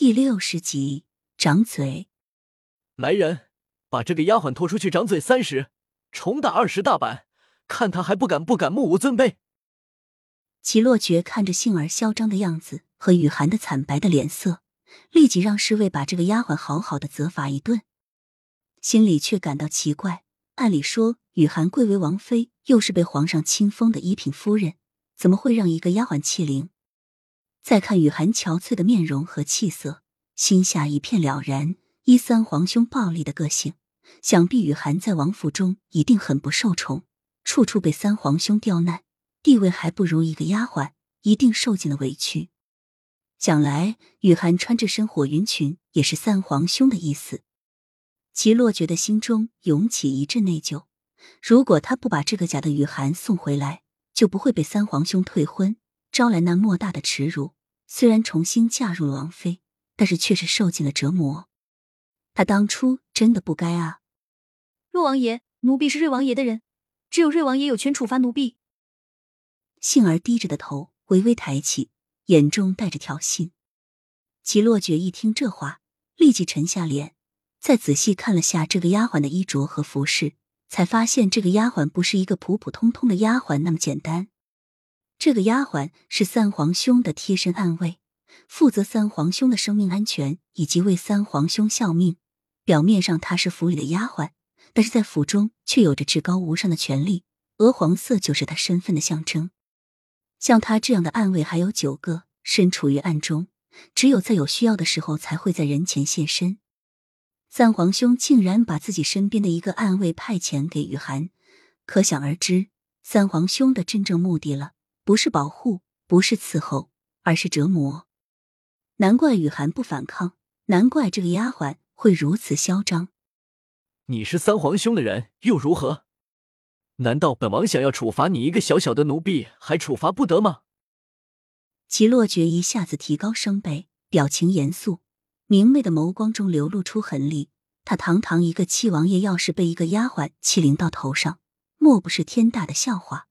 第六十集，掌嘴。来人，把这个丫鬟拖出去掌嘴三十，重打二十大板，看他还不敢不敢目无尊卑。齐洛觉看着杏儿嚣张的样子和雨涵的惨白的脸色，立即让侍卫把这个丫鬟好好的责罚一顿，心里却感到奇怪。按理说，雨涵贵为王妃，又是被皇上亲封的一品夫人，怎么会让一个丫鬟欺凌？再看雨涵憔悴的面容和气色，心下一片了然。依三皇兄暴戾的个性，想必雨涵在王府中一定很不受宠，处处被三皇兄刁难，地位还不如一个丫鬟，一定受尽了委屈。想来雨涵穿这身火云裙也是三皇兄的意思。齐洛觉得心中涌起一阵内疚。如果他不把这个假的雨涵送回来，就不会被三皇兄退婚，招来那莫大的耻辱。虽然重新嫁入了王妃，但是却是受尽了折磨。他当初真的不该啊！若王爷，奴婢是瑞王爷的人，只有瑞王爷有权处罚奴婢。杏儿低着的头微微抬起，眼中带着挑衅。齐洛觉一听这话，立即沉下脸，再仔细看了下这个丫鬟的衣着和服饰，才发现这个丫鬟不是一个普普通通的丫鬟那么简单。这个丫鬟是三皇兄的贴身暗卫，负责三皇兄的生命安全以及为三皇兄效命。表面上她是府里的丫鬟，但是在府中却有着至高无上的权力。鹅黄色就是她身份的象征。像她这样的暗卫还有九个，身处于暗中，只有在有需要的时候才会在人前现身。三皇兄竟然把自己身边的一个暗卫派遣给雨涵，可想而知，三皇兄的真正目的了。不是保护，不是伺候，而是折磨。难怪雨涵不反抗，难怪这个丫鬟会如此嚣张。你是三皇兄的人又如何？难道本王想要处罚你一个小小的奴婢，还处罚不得吗？齐洛觉一下子提高声贝，表情严肃，明媚的眸光中流露出狠厉。他堂堂一个七王爷，要是被一个丫鬟欺凌到头上，莫不是天大的笑话？